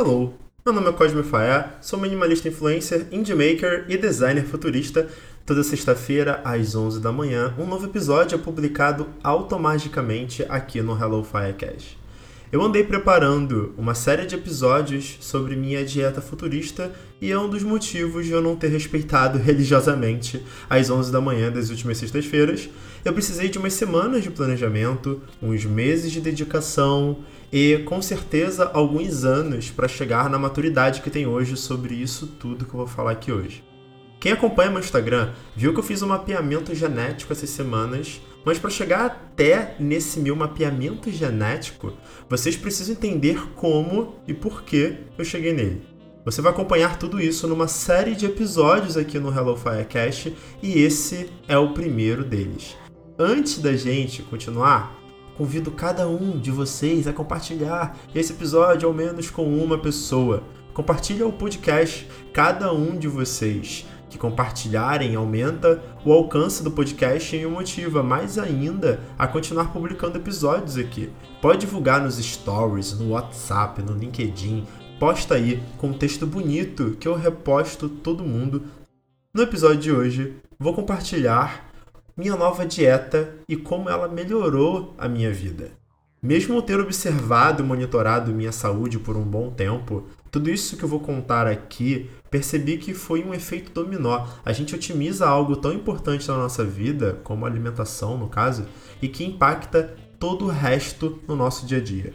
Hello, meu nome é Cosme Faé, sou minimalista influencer, indie maker e designer futurista. Toda sexta-feira, às 11 da manhã, um novo episódio é publicado automaticamente aqui no Hello Firecast. Eu andei preparando uma série de episódios sobre minha dieta futurista e é um dos motivos de eu não ter respeitado religiosamente às 11 da manhã das últimas sextas-feiras. Eu precisei de umas semanas de planejamento, uns meses de dedicação e com certeza alguns anos para chegar na maturidade que tem hoje sobre isso tudo que eu vou falar aqui hoje. Quem acompanha meu Instagram viu que eu fiz um mapeamento genético essas semanas, mas para chegar até nesse meu mapeamento genético, vocês precisam entender como e por que eu cheguei nele. Você vai acompanhar tudo isso numa série de episódios aqui no Hello Firecast e esse é o primeiro deles. Antes da gente continuar, convido cada um de vocês a compartilhar esse episódio ao menos com uma pessoa. Compartilha o podcast, cada um de vocês que compartilharem aumenta o alcance do podcast e o motiva mais ainda a continuar publicando episódios aqui. Pode divulgar nos stories, no WhatsApp, no LinkedIn, posta aí com um texto bonito que eu reposto todo mundo. No episódio de hoje, vou compartilhar minha nova dieta e como ela melhorou a minha vida. Mesmo eu ter observado e monitorado minha saúde por um bom tempo, tudo isso que eu vou contar aqui, percebi que foi um efeito dominó. A gente otimiza algo tão importante na nossa vida, como a alimentação no caso, e que impacta todo o resto no nosso dia a dia.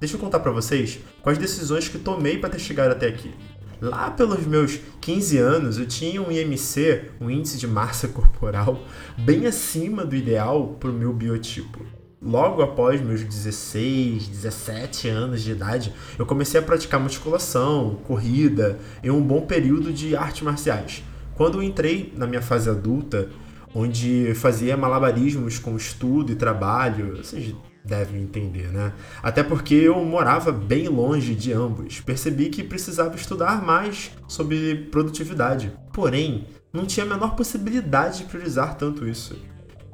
Deixa eu contar para vocês quais decisões que tomei para ter chegado até aqui. Lá pelos meus 15 anos, eu tinha um IMC, um índice de massa corporal, bem acima do ideal para o meu biotipo logo após meus 16, 17 anos de idade, eu comecei a praticar musculação, corrida e um bom período de artes marciais. Quando entrei na minha fase adulta, onde fazia malabarismos com estudo e trabalho, vocês devem entender, né? Até porque eu morava bem longe de ambos. Percebi que precisava estudar mais sobre produtividade. Porém, não tinha a menor possibilidade de priorizar tanto isso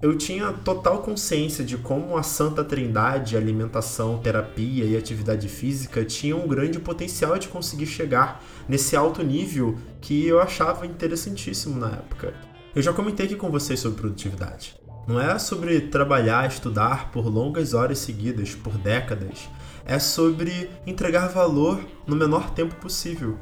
eu tinha total consciência de como a Santa Trindade, alimentação, terapia e atividade física tinham um grande potencial de conseguir chegar nesse alto nível que eu achava interessantíssimo na época. Eu já comentei aqui com vocês sobre produtividade. Não é sobre trabalhar, estudar por longas horas seguidas, por décadas. É sobre entregar valor no menor tempo possível.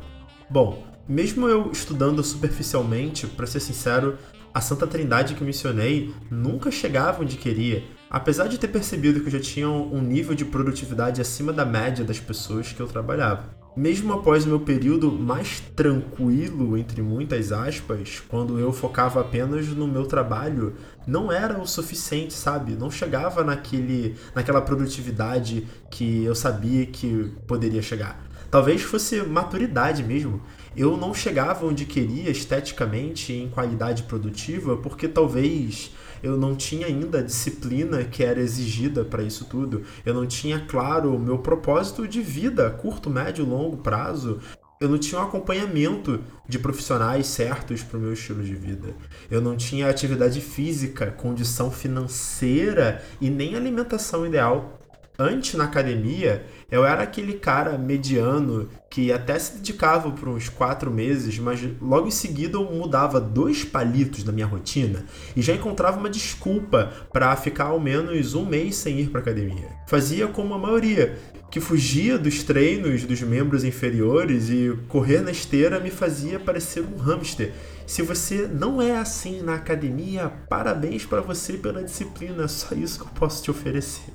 Bom, mesmo eu estudando superficialmente, para ser sincero, a Santa Trindade que mencionei nunca chegava onde queria, apesar de ter percebido que eu já tinha um nível de produtividade acima da média das pessoas que eu trabalhava. Mesmo após o meu período mais tranquilo, entre muitas aspas, quando eu focava apenas no meu trabalho, não era o suficiente, sabe? Não chegava naquele, naquela produtividade que eu sabia que poderia chegar. Talvez fosse maturidade mesmo eu não chegava onde queria esteticamente em qualidade produtiva porque talvez eu não tinha ainda a disciplina que era exigida para isso tudo. Eu não tinha claro o meu propósito de vida, curto, médio, longo prazo. Eu não tinha um acompanhamento de profissionais certos para o meu estilo de vida. Eu não tinha atividade física, condição financeira e nem alimentação ideal. Antes, na academia, eu era aquele cara mediano que até se dedicava por uns quatro meses, mas logo em seguida eu mudava dois palitos da minha rotina e já encontrava uma desculpa para ficar ao menos um mês sem ir para academia. Fazia como a maioria, que fugia dos treinos dos membros inferiores e correr na esteira me fazia parecer um hamster. Se você não é assim na academia, parabéns para você pela disciplina, só isso que eu posso te oferecer.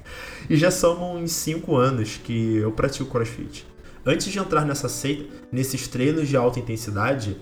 E já são uns 5 anos que eu pratico crossfit. Antes de entrar nessa seita, nesses treinos de alta intensidade,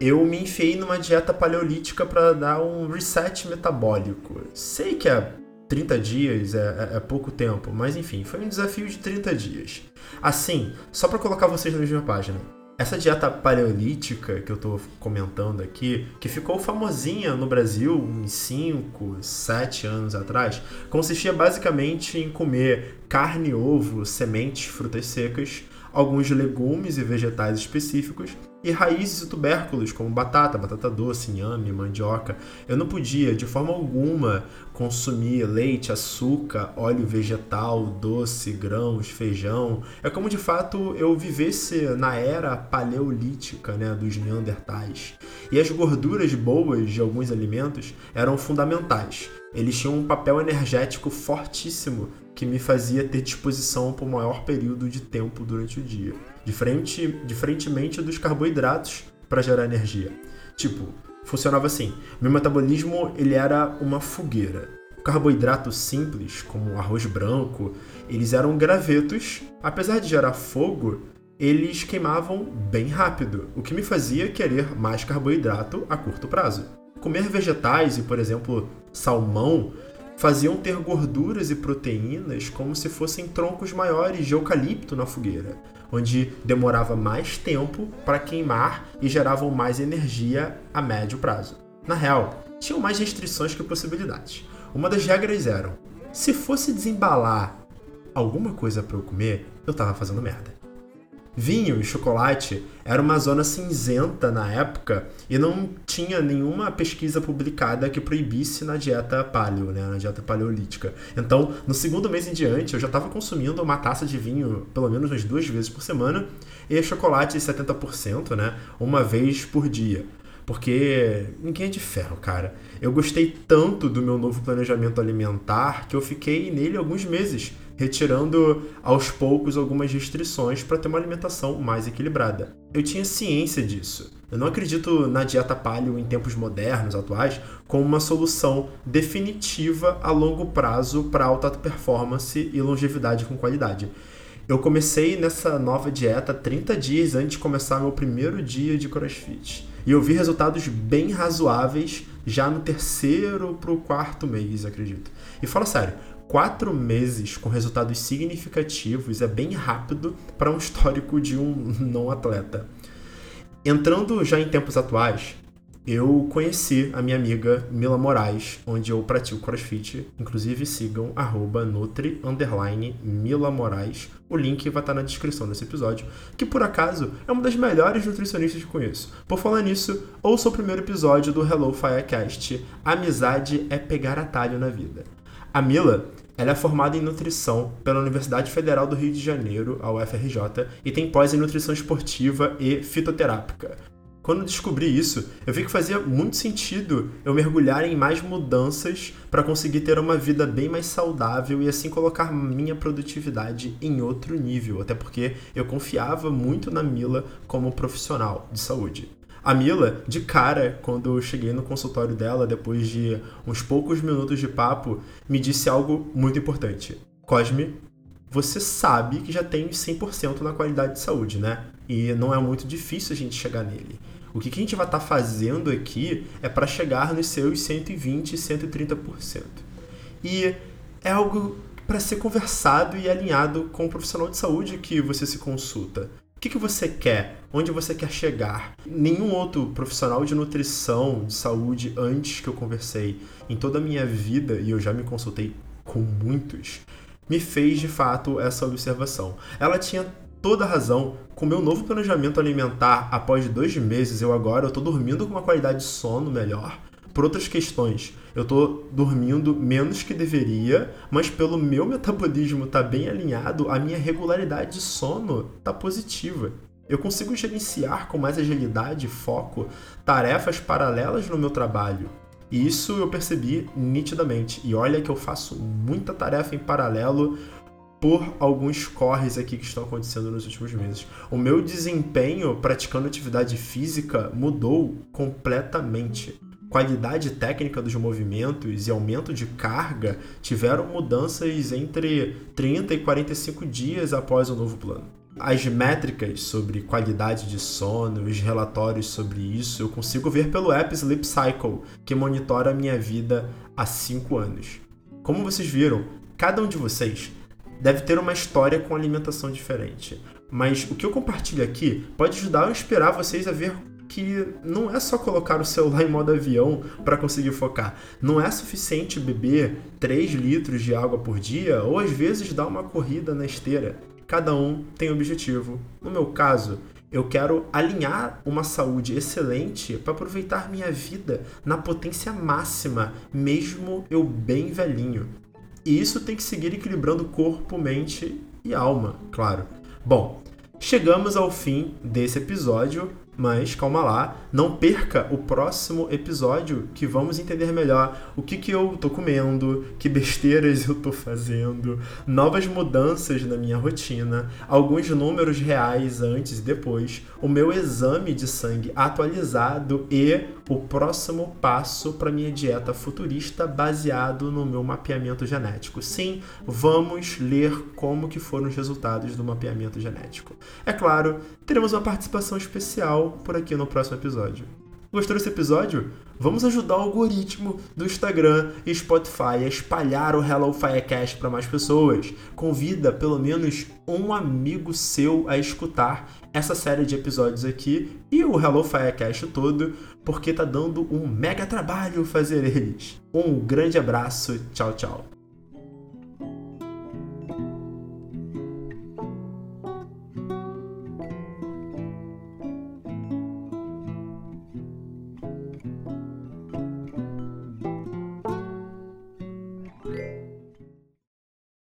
eu me enfiei numa dieta paleolítica para dar um reset metabólico. Sei que é 30 dias é, é, é, pouco tempo, mas enfim, foi um desafio de 30 dias. Assim, só para colocar vocês na mesma página. Essa dieta paleolítica que eu estou comentando aqui, que ficou famosinha no Brasil uns 5, 7 anos atrás, consistia basicamente em comer carne, ovo, sementes, frutas secas, alguns legumes e vegetais específicos e raízes e tubérculos como batata, batata doce, inhame, mandioca. Eu não podia, de forma alguma, consumir leite, açúcar, óleo vegetal, doce, grãos, feijão. É como de fato eu vivesse na era paleolítica, né, dos neandertais. E as gorduras boas de alguns alimentos eram fundamentais. Eles tinham um papel energético fortíssimo que me fazia ter disposição por maior período de tempo durante o dia, diferente, diferentemente dos carboidratos para gerar energia. Tipo, funcionava assim: meu metabolismo ele era uma fogueira. Carboidratos simples, como arroz branco, eles eram gravetos, apesar de gerar fogo, eles queimavam bem rápido, o que me fazia querer mais carboidrato a curto prazo. Comer vegetais e, por exemplo, salmão faziam ter gorduras e proteínas como se fossem troncos maiores de eucalipto na fogueira, onde demorava mais tempo para queimar e geravam mais energia a médio prazo. Na real, tinham mais restrições que possibilidades. Uma das regras eram: se fosse desembalar alguma coisa para eu comer, eu estava fazendo merda. Vinho e chocolate era uma zona cinzenta na época e não tinha nenhuma pesquisa publicada que proibisse na dieta paleo, né, na dieta paleolítica. Então, no segundo mês em diante, eu já estava consumindo uma taça de vinho pelo menos umas duas vezes por semana e chocolate 70%, né, uma vez por dia. Porque ninguém é de ferro, cara. Eu gostei tanto do meu novo planejamento alimentar que eu fiquei nele alguns meses retirando aos poucos algumas restrições para ter uma alimentação mais equilibrada. Eu tinha ciência disso. Eu não acredito na dieta paleo em tempos modernos, atuais, como uma solução definitiva a longo prazo para alta performance e longevidade com qualidade. Eu comecei nessa nova dieta 30 dias antes de começar meu primeiro dia de CrossFit. E eu vi resultados bem razoáveis já no terceiro para o quarto mês, acredito. E fala sério, quatro meses com resultados significativos é bem rápido para um histórico de um não atleta. Entrando já em tempos atuais, eu conheci a minha amiga Mila Moraes, onde eu pratico crossfit. Inclusive sigam nutri Mila Moraes. O link vai estar na descrição desse episódio, que por acaso é uma das melhores nutricionistas que conheço. Por falar nisso, ouça o primeiro episódio do Hello Firecast. Amizade é pegar atalho na vida. A Mila ela é formada em nutrição pela Universidade Federal do Rio de Janeiro, a UFRJ, e tem pós em nutrição esportiva e fitoterápica. Quando descobri isso, eu vi que fazia muito sentido eu mergulhar em mais mudanças para conseguir ter uma vida bem mais saudável e assim colocar minha produtividade em outro nível, até porque eu confiava muito na Mila como profissional de saúde. A Mila, de cara, quando eu cheguei no consultório dela, depois de uns poucos minutos de papo, me disse algo muito importante. Cosme, você sabe que já tem 100% na qualidade de saúde, né? E não é muito difícil a gente chegar nele. O que, a gente vai estar tá fazendo aqui é para chegar nos seus 120, 130%. E é algo para ser conversado e alinhado com o profissional de saúde que você se consulta. O que, que você quer? Onde você quer chegar? Nenhum outro profissional de nutrição, de saúde, antes que eu conversei em toda a minha vida, e eu já me consultei com muitos, me fez de fato essa observação. Ela tinha toda a razão. Com meu novo planejamento alimentar, após dois meses, eu agora estou dormindo com uma qualidade de sono melhor por outras questões. Eu tô dormindo menos que deveria, mas pelo meu metabolismo tá bem alinhado, a minha regularidade de sono tá positiva. Eu consigo gerenciar com mais agilidade e foco tarefas paralelas no meu trabalho. E isso eu percebi nitidamente. E olha que eu faço muita tarefa em paralelo por alguns corres aqui que estão acontecendo nos últimos meses. O meu desempenho praticando atividade física mudou completamente qualidade técnica dos movimentos e aumento de carga tiveram mudanças entre 30 e 45 dias após o novo plano. As métricas sobre qualidade de sono, os relatórios sobre isso, eu consigo ver pelo app Sleep Cycle, que monitora a minha vida há 5 anos. Como vocês viram, cada um de vocês deve ter uma história com alimentação diferente. Mas o que eu compartilho aqui pode ajudar a inspirar vocês a ver que não é só colocar o celular em modo avião para conseguir focar. Não é suficiente beber 3 litros de água por dia ou às vezes dar uma corrida na esteira. cada um tem objetivo. No meu caso, eu quero alinhar uma saúde excelente para aproveitar minha vida na potência máxima, mesmo eu bem velhinho. E isso tem que seguir equilibrando corpo, mente e alma, claro. Bom, chegamos ao fim desse episódio. Mas calma lá, não perca o próximo episódio que vamos entender melhor o que, que eu tô comendo, que besteiras eu tô fazendo, novas mudanças na minha rotina, alguns números reais antes e depois, o meu exame de sangue atualizado e o próximo passo para minha dieta futurista baseado no meu mapeamento genético. Sim, vamos ler como que foram os resultados do mapeamento genético. É claro, teremos uma participação especial por aqui no próximo episódio. Gostou desse episódio? Vamos ajudar o algoritmo do Instagram e Spotify a espalhar o Hello Firecast para mais pessoas. Convida pelo menos um amigo seu a escutar essa série de episódios aqui e o Hello Firecast todo, porque tá dando um mega trabalho fazer eles. Um grande abraço, tchau, tchau.